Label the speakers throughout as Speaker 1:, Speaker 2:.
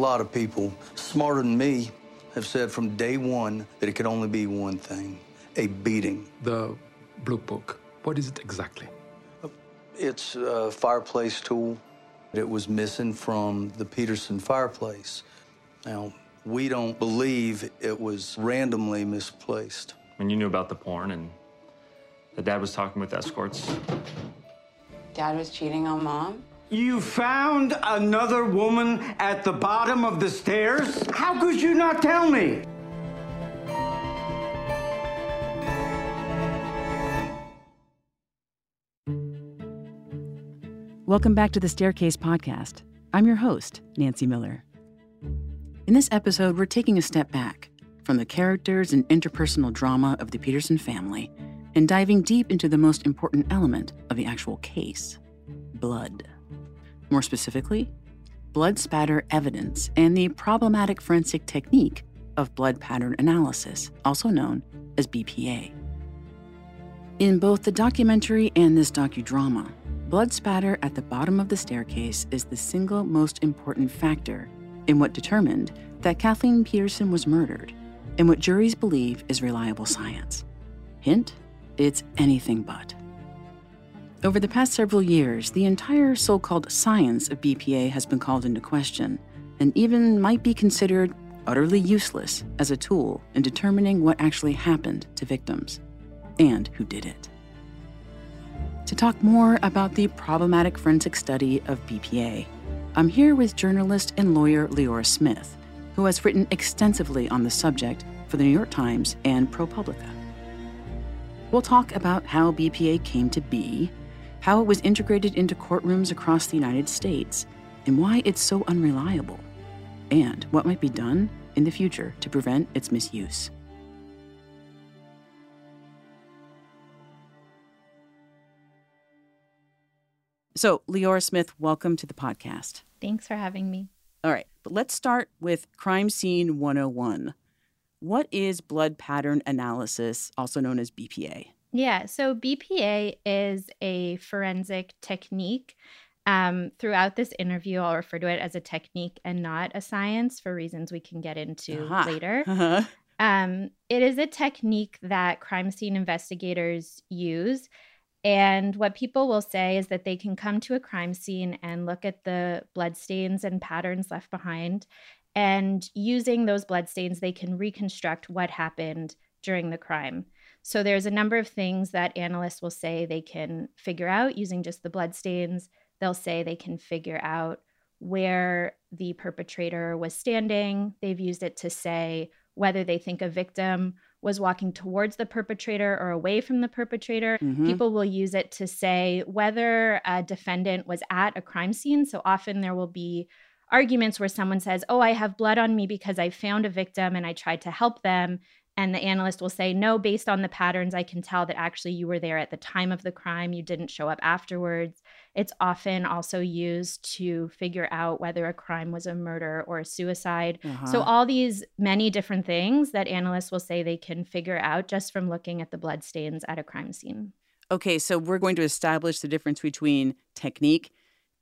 Speaker 1: lot of people smarter than me have said from day one that it could only be one thing a beating.
Speaker 2: The blow poke, what is it exactly?
Speaker 1: It's a fireplace tool. It was missing from the Peterson fireplace. Now, we don't believe it was randomly misplaced.
Speaker 3: When you knew about the porn and the dad was talking with escorts.
Speaker 4: Dad was cheating on mom?
Speaker 5: You found another woman at the bottom of the stairs? How could you not tell me?
Speaker 6: Welcome back to the Staircase Podcast. I'm your host, Nancy Miller. In this episode, we're taking a step back from the characters and interpersonal drama of the Peterson family and diving deep into the most important element of the actual case blood. More specifically, blood spatter evidence and the problematic forensic technique of blood pattern analysis, also known as BPA. In both the documentary and this docudrama, blood spatter at the bottom of the staircase is the single most important factor in what determined that Kathleen Peterson was murdered and what juries believe is reliable science. Hint it's anything but. Over the past several years, the entire so called science of BPA has been called into question, and even might be considered utterly useless as a tool in determining what actually happened to victims and who did it. To talk more about the problematic forensic study of BPA, I'm here with journalist and lawyer Leora Smith, who has written extensively on the subject for the New York Times and ProPublica. We'll talk about how BPA came to be, how it was integrated into courtrooms across the United States, and why it's so unreliable, and what might be done in the future to prevent its misuse. So, Leora Smith, welcome to the podcast.
Speaker 7: Thanks for having me.
Speaker 6: All right, but let's start with Crime Scene 101. What is blood pattern analysis, also known as BPA?
Speaker 7: Yeah, so BPA is a forensic technique. Um, throughout this interview, I'll refer to it as a technique and not a science for reasons we can get into uh-huh. later. Uh-huh. Um, it is a technique that crime scene investigators use. And what people will say is that they can come to a crime scene and look at the bloodstains and patterns left behind and using those bloodstains, they can reconstruct what happened during the crime. So there's a number of things that analysts will say they can figure out using just the blood stains. They'll say they can figure out where the perpetrator was standing. They've used it to say whether they think a victim was walking towards the perpetrator or away from the perpetrator. Mm-hmm. People will use it to say whether a defendant was at a crime scene. So often there will be arguments where someone says, Oh, I have blood on me because I found a victim and I tried to help them. And the analyst will say, No, based on the patterns, I can tell that actually you were there at the time of the crime. You didn't show up afterwards. It's often also used to figure out whether a crime was a murder or a suicide. Uh-huh. So, all these many different things that analysts will say they can figure out just from looking at the blood stains at a crime scene.
Speaker 6: Okay, so we're going to establish the difference between technique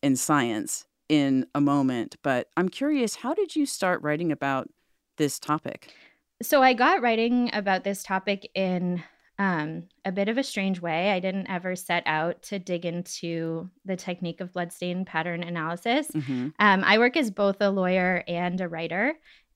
Speaker 6: and science in a moment, but I'm curious, how did you start writing about this topic?
Speaker 7: So I got writing about this topic in um, a bit of a strange way. I didn't ever set out to dig into the technique of bloodstain pattern analysis. Mm-hmm. Um, I work as both a lawyer and a writer.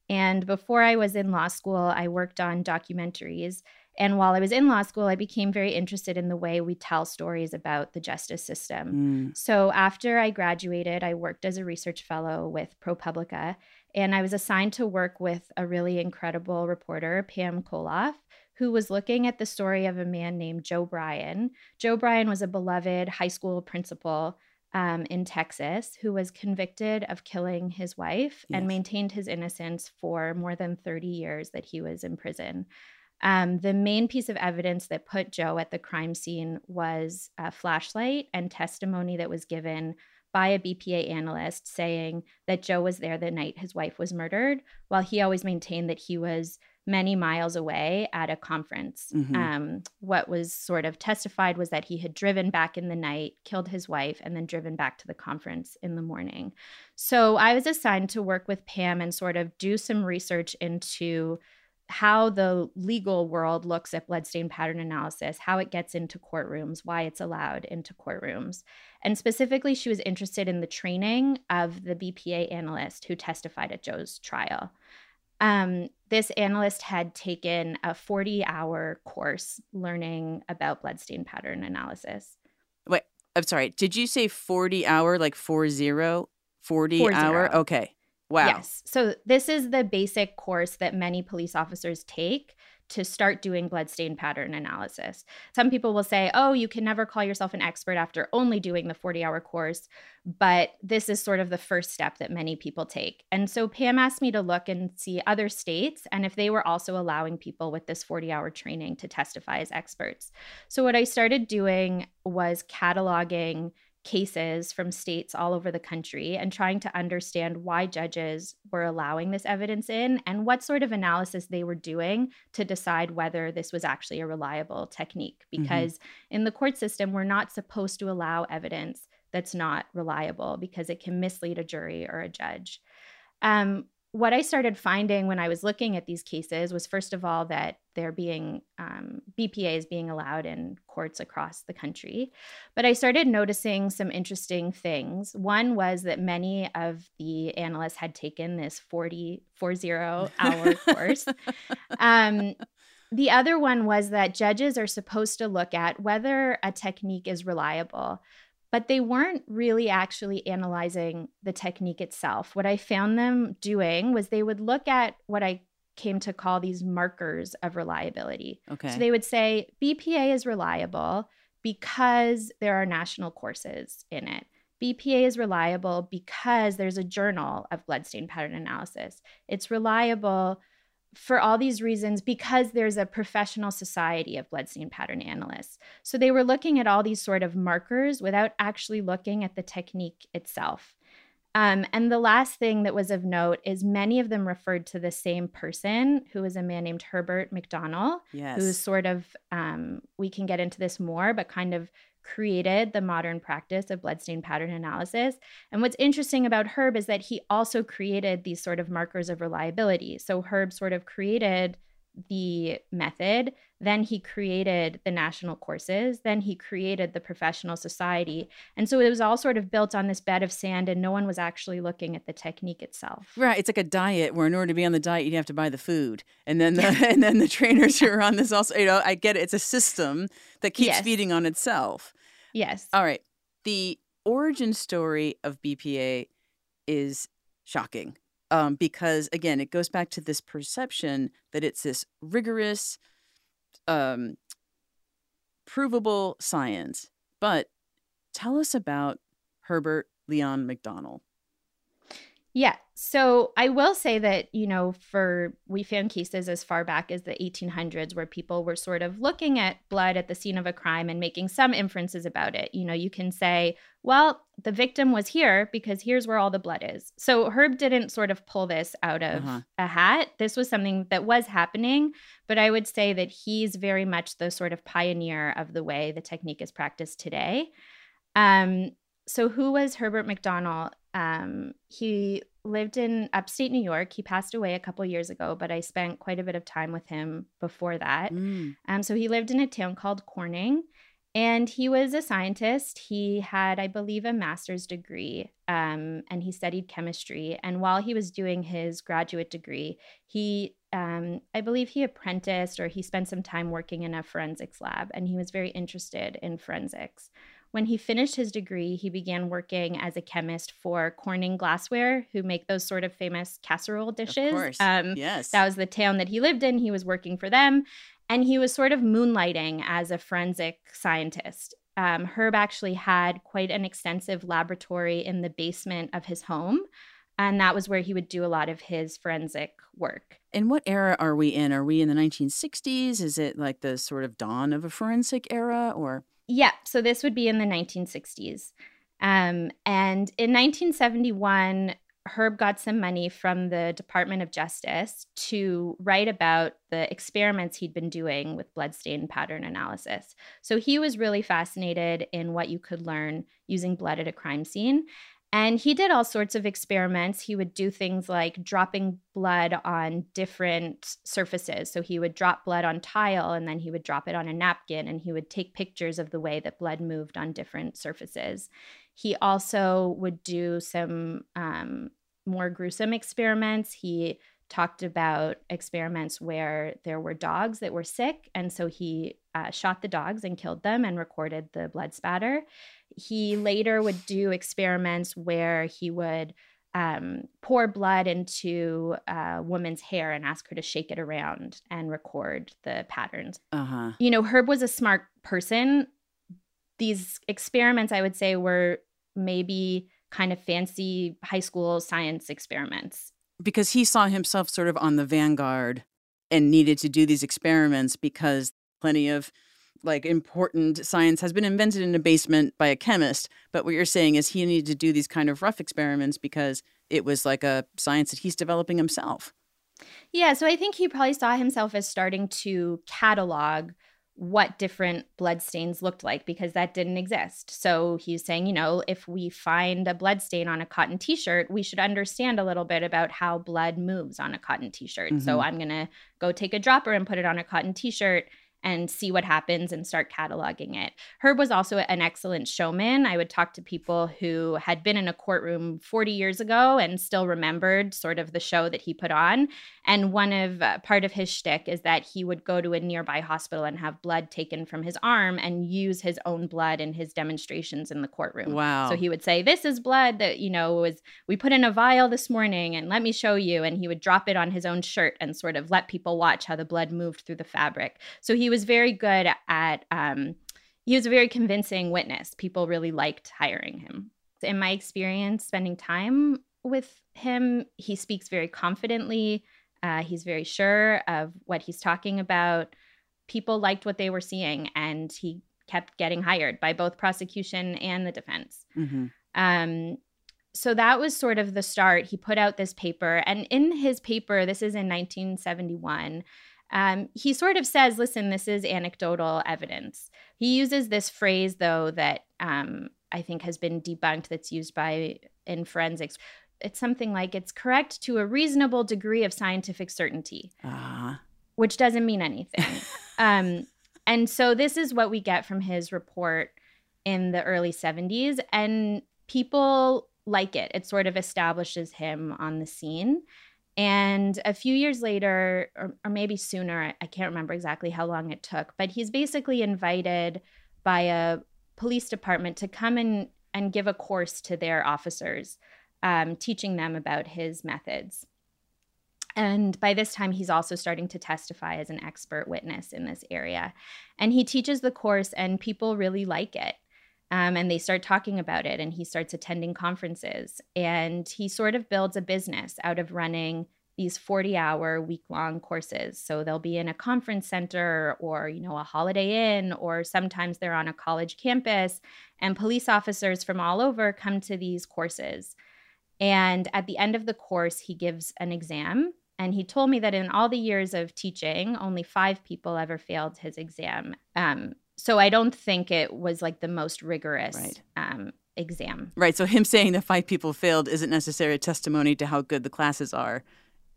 Speaker 7: And before I was in law school, I worked on documentaries. And while I was in law school, I became very interested in the way we tell stories about the justice system. Mm. So after I graduated, I worked as a research fellow with ProPublica, and I was assigned to work with a really incredible reporter, Pam Colloff, who was looking at the story of a man named Joe Bryan. Joe Bryan was a beloved high school principal um, in Texas who was convicted of killing his wife yes. and maintained his innocence for more than 30 years that he was in prison. Um, the main piece of evidence that put Joe at the crime scene was a flashlight and testimony that was given by a BPA analyst saying that Joe was there the night his wife was murdered, while he always maintained that he was many miles away at a conference.
Speaker 6: Mhm.
Speaker 7: Um, what was sort of testified was that he had driven back in the night, killed his wife, and then driven back to the conference in the morning. So I was assigned to work with Pam and sort of do some research into how the legal world looks at bloodstain pattern analysis, how it gets into courtrooms, why it's allowed into courtrooms. And specifically, she was interested in the training of the BPA analyst who testified at Joe's trial. Um, this analyst had taken a 40 hour course learning about bloodstain pattern analysis.
Speaker 6: Wait, I'm sorry. Did you say 40 hour, like 40? 40
Speaker 7: Four
Speaker 6: hour?
Speaker 7: zero.
Speaker 6: Okay. Wow.
Speaker 7: Yes. So this is the basic course that many police officers take to start doing bloodstain pattern analysis. Some people will say, oh, you can never call yourself an expert after only doing the 40 hour course. But this is sort of the first step that many people take. And so Pam asked me to look and see other states and if they were also allowing people with this 40 hour training to testify as experts. So what I started doing was cataloging cases from states all over the country and trying to understand why judges were allowing this evidence in and what sort of analysis they were doing to decide whether this was actually a reliable technique. Because in the court system, we're not supposed to allow evidence that's not reliable because it can mislead a jury or a judge. Um, what I started finding when I was looking at these cases was, first of all, that they're being um, BPA is being allowed in courts across the country. But I started noticing some interesting things. One was that many of the analysts had taken this 40, 40 hour course. Um, the other one was that judges are supposed to look at whether a technique is reliable but they weren't really actually analyzing the technique itself. What I found them doing was they would look at what I came to call these markers of reliability.
Speaker 6: Okay.
Speaker 7: So they would say BPA is reliable because there are national courses in it. BPA is reliable because there's a journal of bloodstain pattern analysis. It's reliable for all these reasons because there's a professional society of blood bloodstain pattern analysts. So they were looking at all these sort of markers without actually looking at the technique itself. Um, and the last thing that was of note is many of them referred to the same person, who was a man named Herbert MacDonell,
Speaker 6: yes.
Speaker 7: who's sort of, um, we can get into this more, but kind of created the modern practice of bloodstain pattern analysis. And what's interesting about Herb is that he also created these sort of markers of reliability. So Herb sort of created the method, then he created the national courses, then he created the professional society. And so it was all sort of built on this bed of sand and no one was actually looking at the technique itself.
Speaker 6: Right, it's like a diet where in order to be on the diet you have to buy the food, and then the and then the trainers who are on this also. You know, I get it. It's a system that keeps
Speaker 7: Yes.
Speaker 6: feeding on itself.
Speaker 7: Yes.
Speaker 6: All right, the origin story of BPA is shocking um, because again, it goes back to this perception that it's this rigorous, um, provable science. But tell us about Herbert Leon MacDonell.
Speaker 7: Yeah. So I will say that, you know, for we found cases as far back as the 1800s where people were sort of looking at blood at the scene of a crime and making some inferences about it. You know, you can say, well, the victim was here because here's where all the blood is. So Herb didn't sort of pull this out of
Speaker 6: Uh-huh.
Speaker 7: a hat. This was something that was happening, but I would say that he's very much the sort of pioneer of the way the technique is practiced today. Um, so who was Herbert MacDonell? Um, he lived in upstate New York. He passed away a couple years ago, but I spent quite a bit of time with him before that.
Speaker 6: Mm.
Speaker 7: Um, so he lived in a town called Corning, and he was a scientist. He had, I believe, a master's degree, um, and he studied chemistry. And while he was doing his graduate degree, he, um, I believe, he apprenticed or he spent some time working in a forensics lab, and he was very interested in forensics. When he finished his degree, he began working as a chemist for Corning Glassware, who make those sort of famous casserole dishes.
Speaker 6: Of course.
Speaker 7: Um,
Speaker 6: yes.
Speaker 7: that was the town that he lived in. He was working for them. And he was sort of moonlighting as a forensic scientist. Um, Herb actually had quite an extensive laboratory in the basement of his home. And that was where he would do a lot of his forensic work.
Speaker 6: And what era are we in? Are we in the 1960s? Is it like the sort of dawn of a forensic era or?
Speaker 7: Yeah, so this would be in the 1960s. Um, and in 1971, Herb got some money from the Department of Justice to write about the experiments he'd been doing with bloodstain pattern analysis. So he was really fascinated in what you could learn using blood at a crime scene. And he did all sorts of experiments. He would do things like dropping blood on different surfaces. So he would drop blood on tile and then he would drop it on a napkin and he would take pictures of the way that blood moved on different surfaces. He also would do some um, more gruesome experiments. He talked about experiments where there were dogs that were sick. And so he uh, shot the dogs and killed them and recorded the blood spatter. He later would do experiments where he would um, pour blood into a woman's hair and ask her to shake it around and record the patterns.
Speaker 6: Uh-huh.
Speaker 7: You know, Herb was a smart person. These experiments, I would say, were maybe kind of fancy high school science experiments.
Speaker 6: Because he saw himself sort of on the vanguard and needed to do these experiments because plenty of like important science has been invented in a basement by a chemist. But what you're saying is he needed to do these kind of rough experiments because it was like a science that he's developing himself.
Speaker 7: Yeah, so I think he probably saw himself as starting to catalog what different blood stains looked like because that didn't exist. So he's saying, you know, if we find a blood stain on a cotton t shirt, we should understand a little bit about how blood moves on a cotton t shirt. Mm-hmm. So I'm going to go take a dropper and put it on a cotton t shirt and see what happens and start cataloging it. Herb was also an excellent showman. I would talk to people who had been in a courtroom 40 years ago and still remembered sort of the show that he put on. And one of uh, part of his shtick is that he would go to a nearby hospital and have blood taken from his arm and use his own blood in his demonstrations in the courtroom.
Speaker 6: Wow.
Speaker 7: So he would say, This is blood that, you know, was we put in a vial this morning and let me show you. And he would drop it on his own shirt and sort of let people watch how the blood moved through the fabric. So he was very good at um, he was a very convincing witness. People really liked hiring him. In my experience, spending time with him, he speaks very confidently. Uh, he's very sure of what he's talking about. People liked what they were seeing, and he kept getting hired by both prosecution and the defense. Mm-hmm. Um, so that was sort of the start. He put out this paper, and in his paper, this is in 1971. Um, he sort of says, listen, this is anecdotal evidence. He uses this phrase, though, that um, I think has been debunked that's used by in forensics. It's something like it's correct to a reasonable degree of scientific certainty, uh-huh. which doesn't mean anything. um, and so this is what we get from his report in the early 70s. And people like it. It sort of establishes him on the scene. And a few years later, or, or maybe sooner, I can't remember exactly how long it took, but he's basically invited by a police department to come in and give a course to their officers, um, teaching them about his methods. And by this time, he's also starting to testify as an expert witness in this area. And he teaches the course, and people really like it. Um, and they start talking about it, and he starts attending conferences. And he sort of builds a business out of running these 40 hour week long courses. So they'll be in a conference center or, you know, a holiday inn, or sometimes they're on a college campus. And police officers from all over come to these courses. And at the end of the course, he gives an exam. And he told me that in all the years of teaching, only five people ever failed his exam. Um, so I don't think it was like the most rigorous right. um, exam.
Speaker 6: Right. So him saying that five people failed isn't necessarily a testimony to how good the classes are.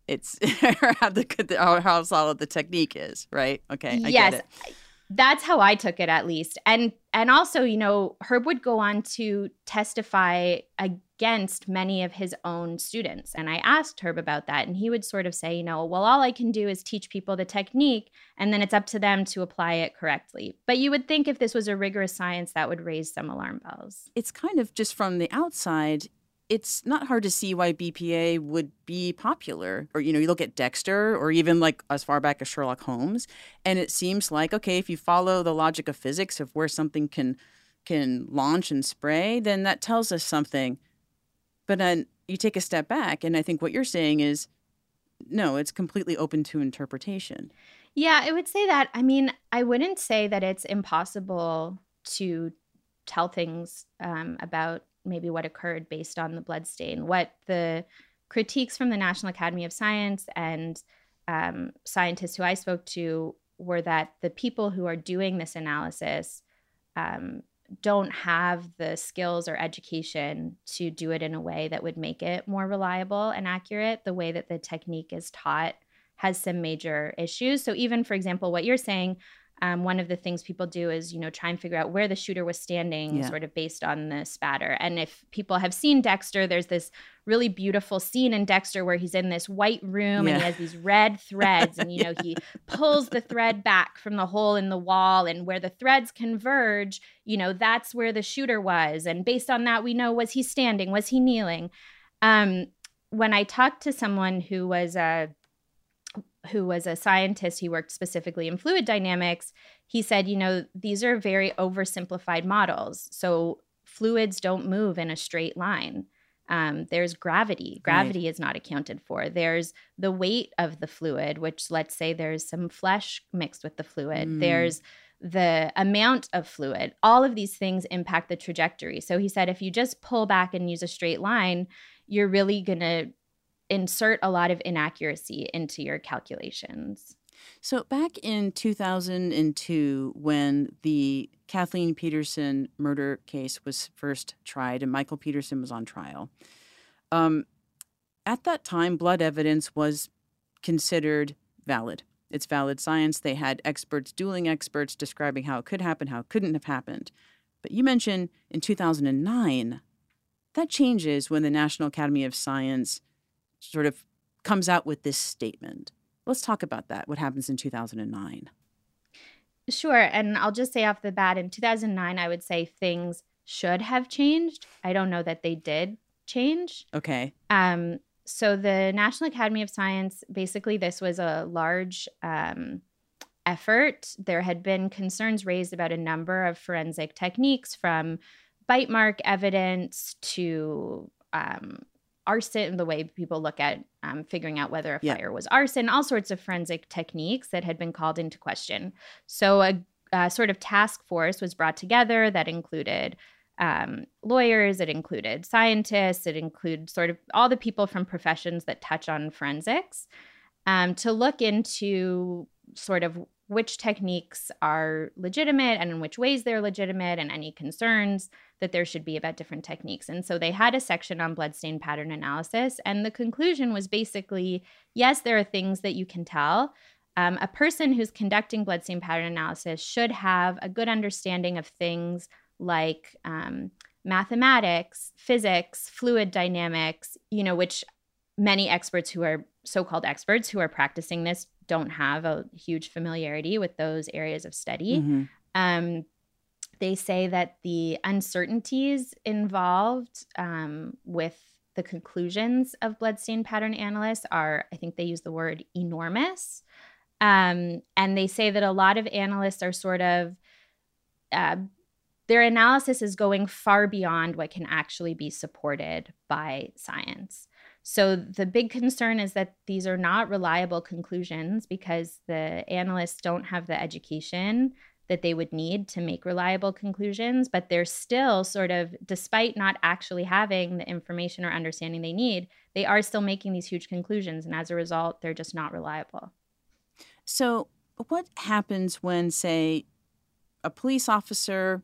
Speaker 6: It's how the how solid the technique is. Right. Okay. I
Speaker 7: yes. That's how I took it, at least. And and also, you know, Herb would go on to testify against many of his own students. And I asked Herb about that, and he would sort of say, you know, well, all I can do is teach people the technique, and then it's up to them to apply it correctly. But you would think if this was a rigorous science, that would raise some alarm bells.
Speaker 6: It's kind of just from the outside, it's not hard to see why BPA would be popular. Or, you know, you look at Dexter or even like as far back as Sherlock Holmes, and it seems like, okay, if you follow the logic of physics of where something can can launch and spray, then that tells us something. But then you take a step back, and I think what you're saying is no, it's completely open to interpretation.
Speaker 7: Yeah, I would say that. I mean, I wouldn't say that it's impossible to tell things um, about maybe what occurred based on the blood stain. What the critiques from the National Academy of Science and um, scientists who I spoke to were that the people who are doing this analysis um, don't have the skills or education to do it in a way that would make it more reliable and accurate. The way that the technique is taught has some major issues. So, even for example, what you're saying, um, one of the things people do is you know try and figure out where the shooter was standing yeah. sort of based on the spatter. And if people have seen dexter there's this really beautiful scene in dexter where he's in this white room yeah. and he has these red threads and you know he pulls the thread back from the hole in the wall and where the threads converge you know that's where the shooter was. And based on that we know was he standing? Was he kneeling? Um, when i talked to someone who was a who was a scientist, he worked specifically in fluid dynamics. He said, you know, these are very oversimplified models. So fluids don't move in a straight line. Um, there's gravity. Gravity right. is not accounted for. There's the weight of the fluid, which let's say there's some flesh mixed with the fluid. Mm. There's the amount of fluid. All of these things impact the trajectory. So he said if you just pull back and use a straight line, you're really going to insert a lot of inaccuracy into your calculations.
Speaker 6: So, back in 2002, when the Kathleen Peterson murder case was first tried and Michael Peterson was on trial, um, at that time, blood evidence was considered valid. It's valid science. They had experts, dueling experts, describing how it could happen, how it couldn't have happened. But you mentioned in 2009, that changes when the National Academy of Science sort of comes out with this statement. Let's talk about that. What happens in 2009?
Speaker 7: Sure. And I'll just say off the bat in 2009, I would say things should have changed. I don't know that they did change.
Speaker 6: Okay.
Speaker 7: Um, so the National Academy of Science, basically, this was a large um, effort. There had been concerns raised about a number of forensic techniques from bite mark evidence to um, arson, the way people look at um, figuring out whether a yeah. fire was arson, all sorts of forensic techniques that had been called into question. So a, a sort of task force was brought together that included um, lawyers, it included scientists, it included sort of all the people from professions that touch on forensics um, to look into sort of which techniques are legitimate and in which ways they're legitimate and any concerns that there should be about different techniques. And so they had a section on bloodstain pattern analysis. And the conclusion was basically yes, there are things that you can tell. Um, a person who's conducting bloodstain pattern analysis should have a good understanding of things like um, mathematics, physics, fluid dynamics, you know, which many experts who are so called experts who are practicing this don't have a huge familiarity with those areas of study. Mm-hmm. Um, they say that the uncertainties involved um, with the conclusions of bloodstain pattern analysts are, I think they use the word enormous. Um, and they say that a lot of analysts are sort of, uh, their analysis is going far beyond what can actually be supported by science. So the big concern is that these are not reliable conclusions because the analysts don't have the education that they would need to make reliable conclusions, but they're still sort of, despite not actually having the information or understanding they need, they are still making these huge conclusions. And as a result, they're just not reliable.
Speaker 6: So, what happens when, say, a police officer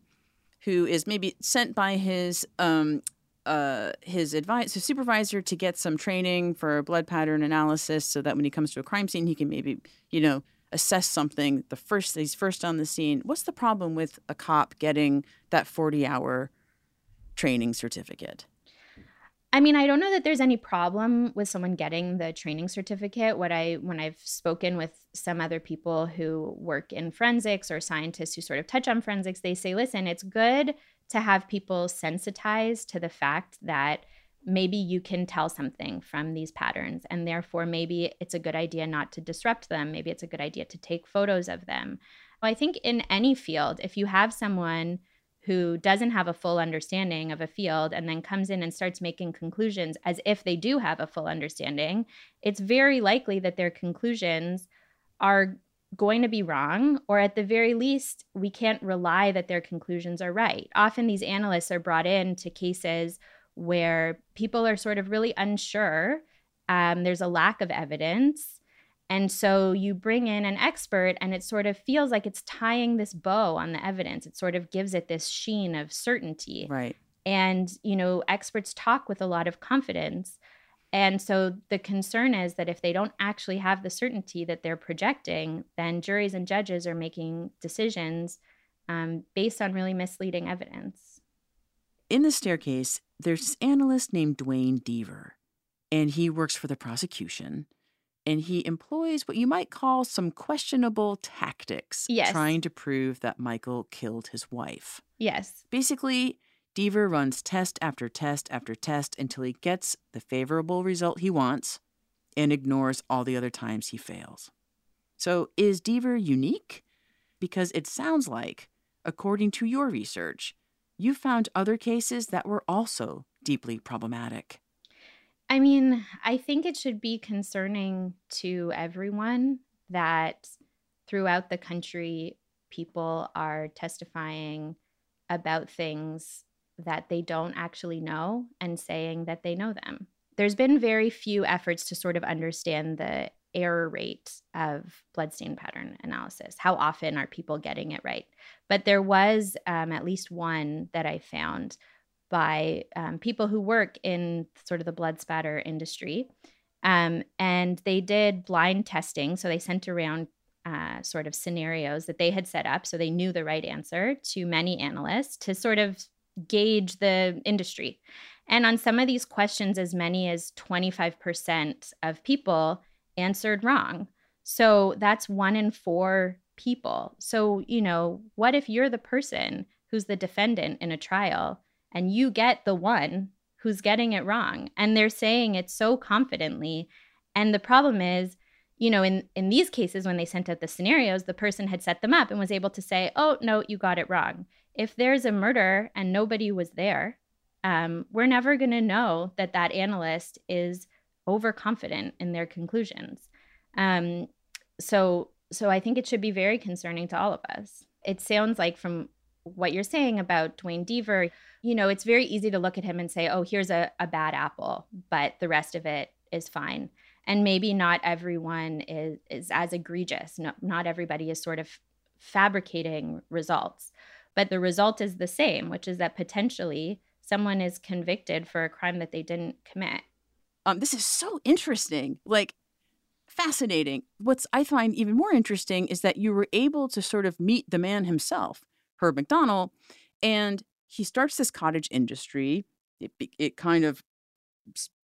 Speaker 6: who is maybe sent by his um, uh, his advice, his supervisor, to get some training for blood pattern analysis, so that when he comes to a crime scene, he can maybe, you know, assess something. The first he's first on the scene. What's the problem with a cop getting that forty-hour training certificate?
Speaker 7: I mean, I don't know that there's any problem with someone getting the training certificate. What I when I've spoken with some other people who work in forensics or scientists who sort of touch on forensics, they say, "Listen, it's good to have people sensitized to the fact that maybe you can tell something from these patterns and therefore maybe it's a good idea not to disrupt them maybe it's a good idea to take photos of them well, i think in any field if you have someone who doesn't have a full understanding of a field and then comes in and starts making conclusions as if they do have a full understanding it's very likely that their conclusions are going to be wrong, or at the very least, we can't rely that their conclusions are right. Often these analysts are brought in to cases where people are sort of really unsure. Um, there's a lack of evidence. And so you bring in an expert, and it sort of feels like it's tying this bow on the evidence. It sort of gives it this sheen of certainty.
Speaker 6: Right.
Speaker 7: And, you know, experts talk with a lot of confidence. And so the concern is that if they don't actually have the certainty that they're projecting, then juries and judges are making decisions um, based on really misleading evidence.
Speaker 6: In the staircase, there's this analyst named Duane Deaver, and he works for the prosecution. And he employs what you might call some questionable tactics,
Speaker 7: yes.
Speaker 6: trying to prove that Michael killed his wife.
Speaker 7: Yes.
Speaker 6: Basically, Deaver runs test after test after test until he gets the favorable result he wants and ignores all the other times he fails. So, is Deaver unique? Because it sounds like, according to your research, you found other cases that were also deeply problematic.
Speaker 7: I mean, I think it should be concerning to everyone that throughout the country, people are testifying about things that they don't actually know and saying that they know them. There's been very few efforts to sort of understand the error rate of bloodstain pattern analysis. How often are people getting it right? But there was um, at least one that I found by um, people who work in sort of the blood spatter industry. Um, and they did blind testing. So they sent around uh, sort of scenarios that they had set up. So they knew the right answer to many analysts to sort of gauge the industry. And on some of these questions, as many as 25% of people answered wrong. So that's one in four people. So, you know, what if you're the person who's the defendant in a trial and you get the one who's getting it wrong? And they're saying it so confidently. And the problem is, you know, in, in these cases, when they sent out the scenarios, the person had set them up and was able to say, oh, no, you got it wrong if there's a murder and nobody was there, um, we're never going to know that that analyst is overconfident in their conclusions. Um, so, so I think it should be very concerning to all of us. It sounds like from what you're saying about Duane Deaver, you know, it's very easy to look at him and say, oh, here's a, a bad apple, but the rest of it is fine. And maybe not everyone is, is as egregious. No, not everybody is sort of fabricating results. But the result is the same, which is that potentially someone is convicted for a crime that they didn't commit.
Speaker 6: Um, this is so interesting. Like, fascinating. What's I find even more interesting is that you were able to sort of meet the man himself, Herb MacDonell, and he starts this cottage industry. It, it kind of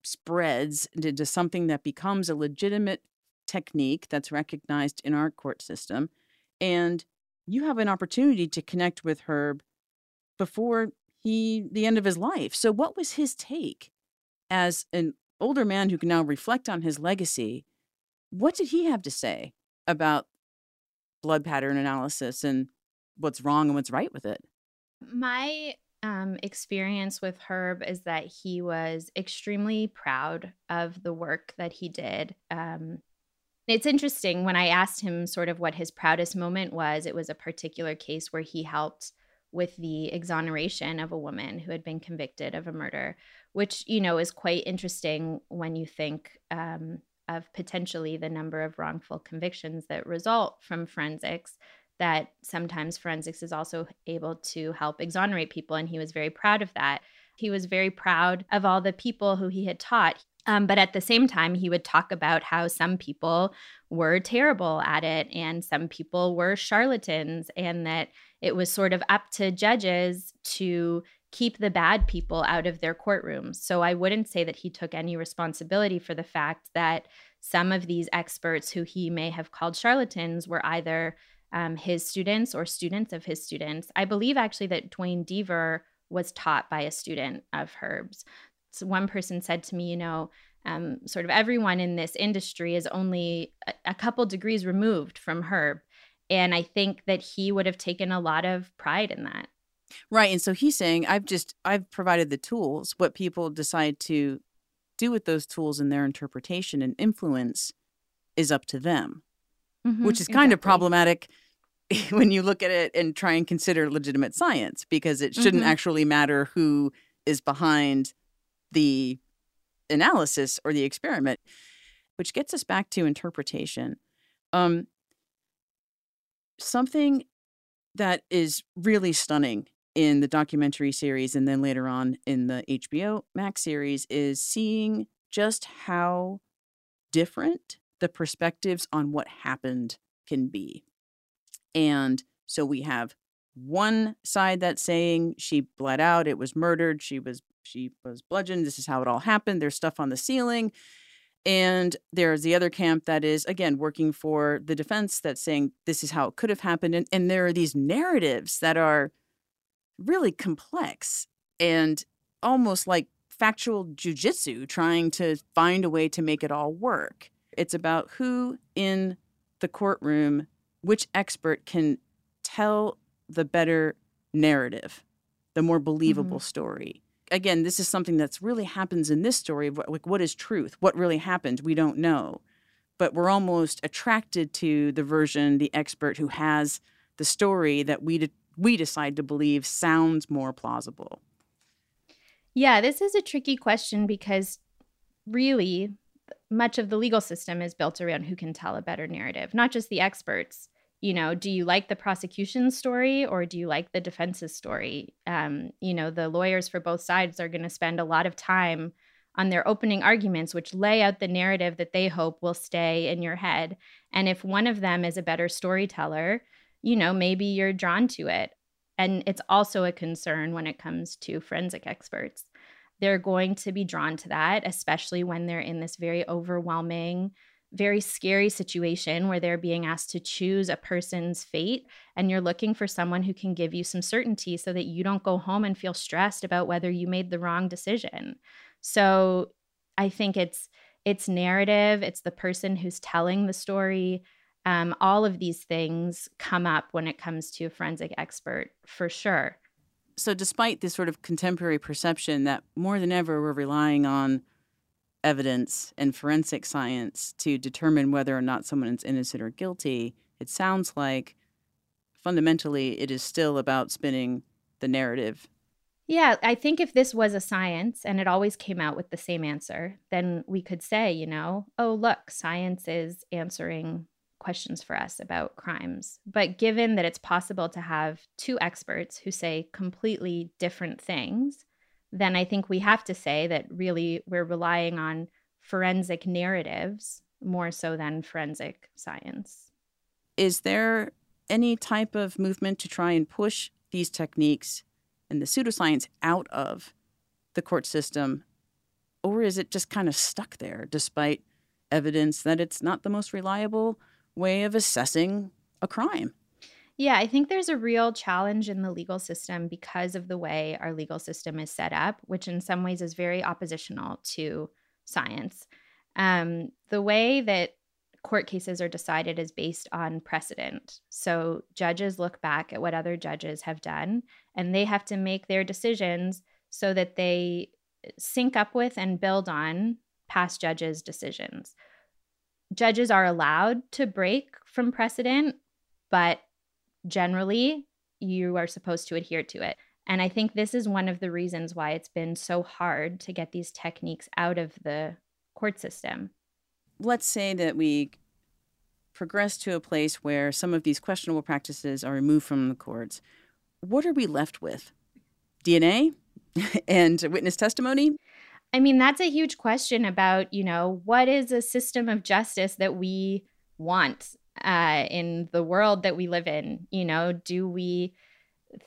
Speaker 6: spreads into something that becomes a legitimate technique that's recognized in our court system. And you have an opportunity to connect with Herb before he the end of his life. So what was his take as an older man who can now reflect on his legacy? What did he have to say about blood pattern analysis and what's wrong and what's right with it?
Speaker 7: My um, experience with Herb is that he was extremely proud of the work that he did. Um, it's interesting when I asked him sort of what his proudest moment was, it was a particular case where he helped with the exoneration of a woman who had been convicted of a murder, which, you know, is quite interesting when you think um, of potentially the number of wrongful convictions that result from forensics. That sometimes forensics is also able to help exonerate people. And he was very proud of that. He was very proud of all the people who he had taught. Um, but at the same time, he would talk about how some people were terrible at it and some people were charlatans, and that it was sort of up to judges to keep the bad people out of their courtrooms. So I wouldn't say that he took any responsibility for the fact that some of these experts who he may have called charlatans were either um, his students or students of his students. I believe actually that Duane Deaver was taught by a student of Herb's. So one person said to me, you know, um, sort of everyone in this industry is only a, a couple degrees removed from Herb. And I think that he would have taken a lot of pride in that.
Speaker 6: Right. And so he's saying, I've just, I've provided the tools. What people decide to do with those tools and their interpretation and influence is up to them. mm-hmm, which is kind exactly. of problematic when you look at it and try and consider legitimate science because it shouldn't mm-hmm. actually matter who is behind the analysis or the experiment, which gets us back to interpretation. Um, something that is really stunning in the documentary series and then later on in the HBO Max series is seeing just how different the perspectives on what happened can be. And so we have one side that's saying she bled out, it was murdered, she was she was bludgeoned, this is how it all happened. There's stuff on the ceiling. And there's the other camp that is, again, working for the defense that's saying this is how it could have happened. And, and there are these narratives that are really complex and almost like factual jujitsu, trying to find a way to make it all work. It's about who in the courtroom, which expert can tell the better narrative, the more believable mm-hmm. story. Again, this is something that's really happens in this story. Of like, what is truth? What really happened? We don't know. But we're almost attracted to the version, the expert who has the story that we, de- we decide to believe sounds more plausible.
Speaker 7: Yeah, this is a tricky question because really much of the legal system is built around who can tell a better narrative, not just the experts. You know, do you like the prosecution's story or do you like the defense's story? Um, you know, the lawyers for both sides are going to spend a lot of time on their opening arguments, which lay out the narrative that they hope will stay in your head. And if one of them is a better storyteller, you know, maybe you're drawn to it. And it's also a concern when it comes to forensic experts they're going to be drawn to that, especially when they're in this very overwhelming, very scary situation where they're being asked to choose a person's fate. And you're looking for someone who can give you some certainty so that you don't go home and feel stressed about whether you made the wrong decision. So I think it's it's narrative, it's the person who's telling the story. Um, all of these things come up when it comes to a forensic expert for sure
Speaker 6: so despite this sort of contemporary perception that more than ever we're relying on evidence and forensic science to determine whether or not someone is innocent or guilty, it sounds like fundamentally it is still about spinning the narrative.
Speaker 7: Yeah, I think if this was a science and it always came out with the same answer, then we could say, you know, oh, look, science is answering questions for us about crimes. But given that it's possible to have two experts who say completely different things, then I think we have to say that really we're relying on forensic narratives more so than forensic science.
Speaker 6: Is there any type of movement to try and push these techniques and the pseudoscience out of the court system? Or is it just kind of stuck there despite evidence that it's not the most reliable way of assessing a crime.
Speaker 7: Yeah, I think there's a real challenge in the legal system because of the way our legal system is set up, which in some ways is very oppositional to science. Um, the way that court cases are decided is based on precedent. So judges look back at what other judges have done and they have to make their decisions so that they sync up with and build on past judges' decisions judges are allowed to break from precedent, but generally you are supposed to adhere to it. And I think this is one of the reasons why it's been so hard to get these techniques out of the court system.
Speaker 6: Let's say that we progress to a place where some of these questionable practices are removed from the courts. What are we left with? DNA and witness testimony?
Speaker 7: I mean, that's a huge question about, you know, what is a system of justice that we want uh, in the world that we live in? You know, do we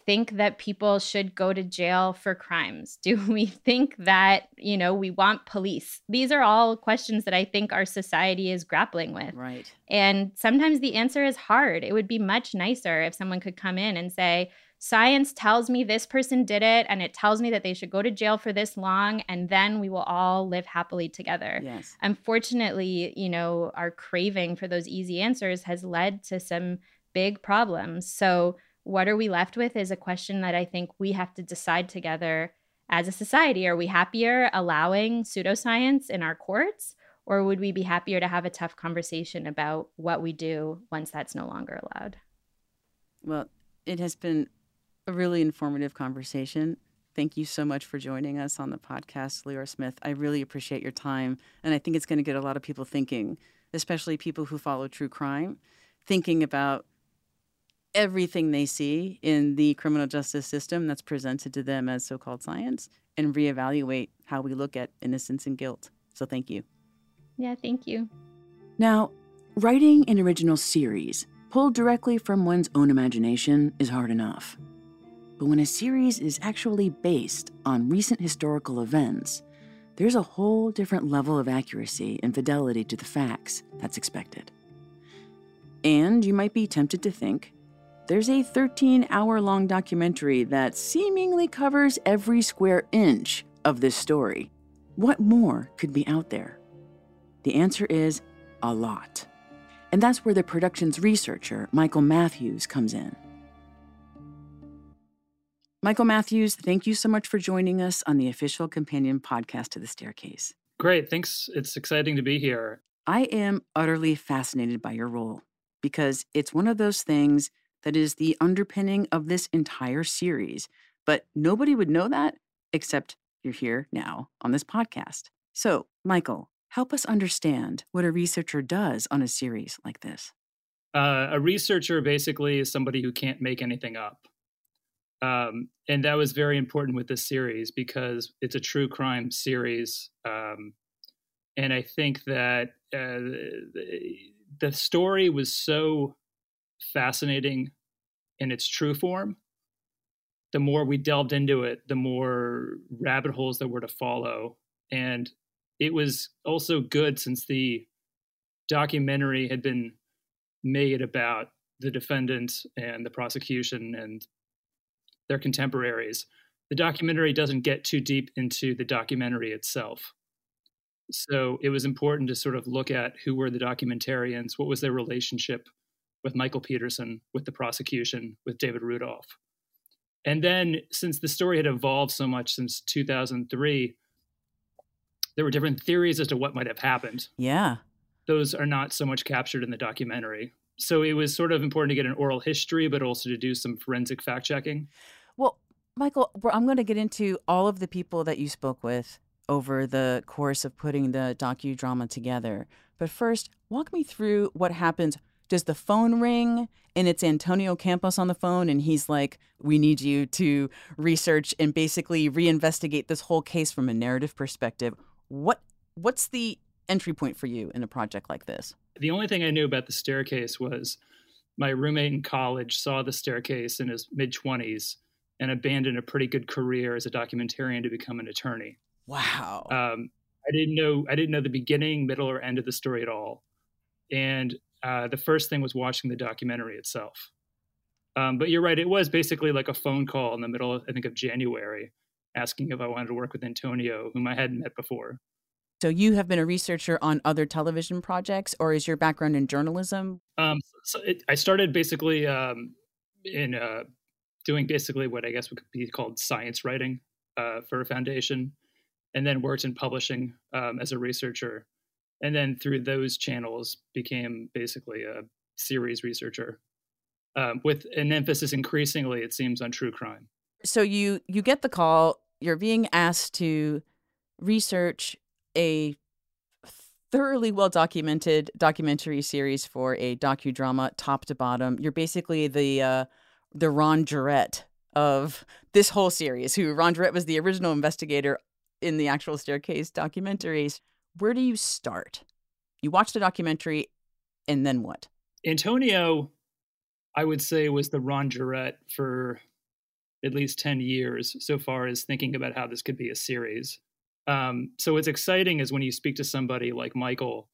Speaker 7: think that people should go to jail for crimes? Do we think that, you know, we want police? These are all questions that I think our society is grappling with.
Speaker 6: Right.
Speaker 7: And sometimes the answer is hard. It would be much nicer if someone could come in and say, science tells me this person did it and it tells me that they should go to jail for this long and then we will all live happily together.
Speaker 6: Yes.
Speaker 7: Unfortunately, you know, our craving for those easy answers has led to some big problems. So, what are we left with is a question that I think we have to decide together as a society. Are we happier allowing pseudoscience in our courts? Or would we be happier to have a tough conversation about what we do once that's no longer allowed?
Speaker 6: Well, it has been a really informative conversation. Thank you so much for joining us on the podcast, Leora Smith. I really appreciate your time. And I think it's going to get a lot of people thinking, especially people who follow true crime, thinking about everything they see in the criminal justice system that's presented to them as so called science and reevaluate how we look at innocence and guilt. So thank you.
Speaker 7: Yeah, thank you.
Speaker 6: Now, writing an original series pulled directly from one's own imagination is hard enough. But when a series is actually based on recent historical events, there's a whole different level of accuracy and fidelity to the facts that's expected. And you might be tempted to think there's a 13 hour long documentary that seemingly covers every square inch of this story. What more could be out there? The answer is a lot. And that's where the production's researcher, Michael Matthews, comes in. Michael Matthews, thank you so much for joining us on the official companion podcast to The Staircase.
Speaker 8: Great. Thanks. It's exciting to be here.
Speaker 6: I am utterly fascinated by your role because it's one of those things that is the underpinning of this entire series. But nobody would know that except you're here now on this podcast. So, Michael, help us understand what a researcher does on a series like this.
Speaker 8: Uh, a researcher basically is somebody who can't make anything up. Um, and that was very important with this series because it's a true crime series. Um, and I think that uh, the story was so fascinating in its true form, the more we delved into it, the more rabbit holes there were to follow. And it was also good since the documentary had been made about the defendant and the prosecution and their contemporaries. The documentary doesn't get too deep into the documentary itself. So it was important to sort of look at who were the documentarians, what was their relationship with Michael Peterson, with the prosecution, with David Rudolph. And then, since the story had evolved so much since 2003, there were different theories as to what might have happened.
Speaker 6: Yeah.
Speaker 8: Those are not so much captured in the documentary. So it was sort of important to get an oral history, but also to do some forensic fact checking.
Speaker 6: Well, Michael, I'm going to get into all of the people that you spoke with over the course of putting the docudrama together. But first, walk me through what happens does the phone ring and it's Antonio Campos on the phone and he's like, we need you to research and basically reinvestigate this whole case from a narrative perspective. What what's the entry point for you in a project like this?
Speaker 8: The only thing I knew about the staircase was my roommate in college saw the staircase in his mid 20s and abandoned a pretty good career as a documentarian to become an attorney.
Speaker 6: Wow.
Speaker 8: Um, I didn't know I didn't know the beginning, middle, or end of the story at all. And uh, the first thing was watching the documentary itself. Um, but you're right; it was basically like a phone call in the middle, I think, of January, asking if I wanted to work with Antonio, whom I hadn't met before.
Speaker 6: So you have been a researcher on other television projects, or is your background in journalism?
Speaker 8: Um, so it, I started basically um, in uh, doing basically what I guess would be called science writing uh, for a foundation, and then worked in publishing um, as a researcher. And then through those channels became basically a series researcher. Um, with an emphasis increasingly it seems on true crime.
Speaker 6: So you you get the call you're being asked to research a thoroughly well documented documentary series for a docudrama top to bottom. You're basically the uh, the ron Guerette of this whole series who ron Guerette was the original investigator in the actual staircase documentaries where do you start? You watch the documentary, and then what?
Speaker 8: Antonio, I would say, was the Ron Guerette for at least 10 years so far as thinking about how this could be a series. Um, so what's exciting is when you speak to somebody like Michael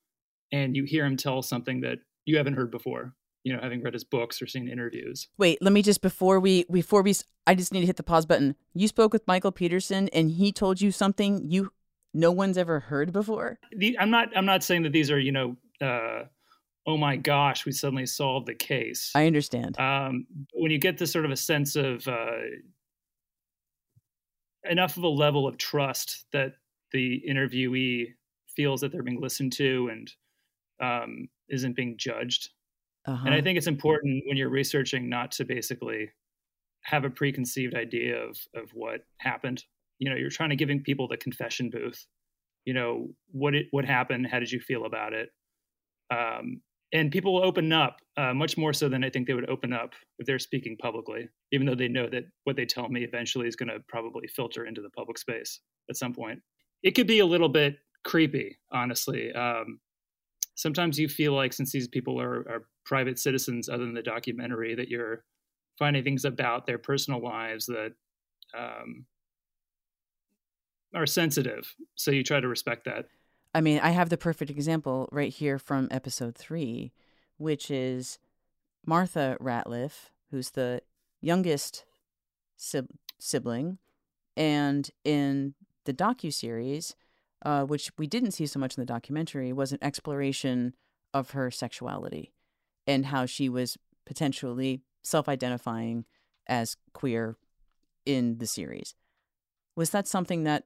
Speaker 8: and you hear him tell something that you haven't heard before you know having read his books or seen interviews
Speaker 6: wait let me just before we before we i just need to hit the pause button you spoke with michael peterson and he told you something you no one's ever heard before?
Speaker 8: The, I'm not. I'm not saying that these are you know. Uh, oh my gosh, we suddenly solved the case.
Speaker 6: I understand.
Speaker 8: Um, when you get this sort of a sense of uh, enough of a level of trust that the interviewee feels that they're being listened to and um, isn't being judged.
Speaker 6: Uh-huh.
Speaker 8: And I think it's important when you're researching not to basically have a preconceived idea of of what happened. You know, you're trying to giving people the confession booth. You know, what it what happened? How did you feel about it? Um, and people will open up uh, much more so than I think they would open up if they're speaking publicly, even though they know that what they tell me eventually is going to probably filter into the public space at some point. It could be a little bit creepy, honestly. Um, sometimes you feel like since these people are, are private citizens, other than the documentary, that you're finding things about their personal lives that um, are sensitive. So you try to respect that.
Speaker 6: I mean, I have the perfect example right here from episode three, which is Martha Ratliff, who's the youngest sib- sibling, and in the docu series, uh, which we didn't see so much in the documentary, was an exploration of her sexuality and how she was potentially self-identifying as queer in the series. Was that something that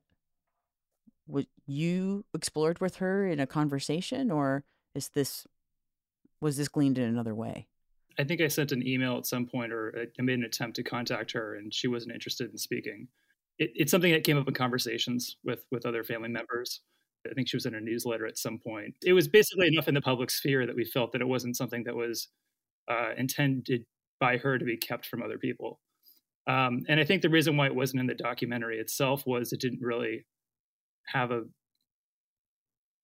Speaker 6: what you explored with her in a conversation or is this was this gleaned in another way?
Speaker 8: I think i sent an email at some point or uh, i made an attempt to contact her and she wasn't interested in speaking. It, it's something that came up in conversations with with other family members i think she was in a newsletter at some point. It was basically enough in the public sphere that we felt that it wasn't something that was uh, intended by her to be kept from other people. Um, and i think the reason why it wasn't in the documentary itself was it didn't really have a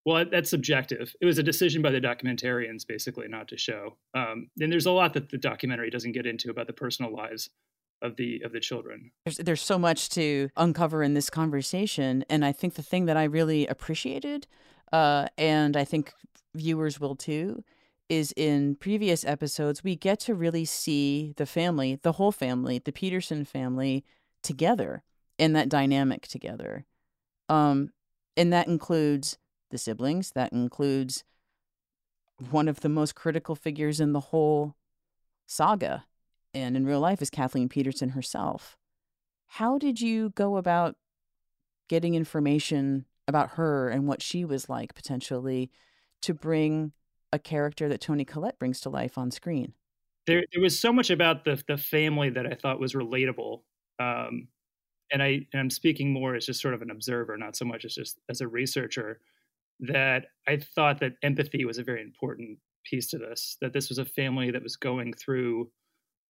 Speaker 8: well that's subjective. It was a decision by the documentarians basically not to show. Um, and there's a lot that the documentary doesn't get into about the personal lives of the of the children.
Speaker 6: There's, there's so much to uncover in this conversation and i think the thing that i really appreciated uh, and i think viewers will too is in previous episodes we get to really see the family the whole family the peterson family together in that dynamic together. Um, and that includes the siblings, that includes one of the most critical figures in the whole saga and in real life is Kathleen Peterson herself. How did you go about getting information about her and what she was like potentially to bring a character that Toni Collette brings to life on screen?
Speaker 8: There, there was so much about the the family that I thought was relatable. Um, and I and I'm speaking more as just sort of an observer, not so much as just as a researcher, that I thought that empathy was a very important piece to this. That this was a family that was going through,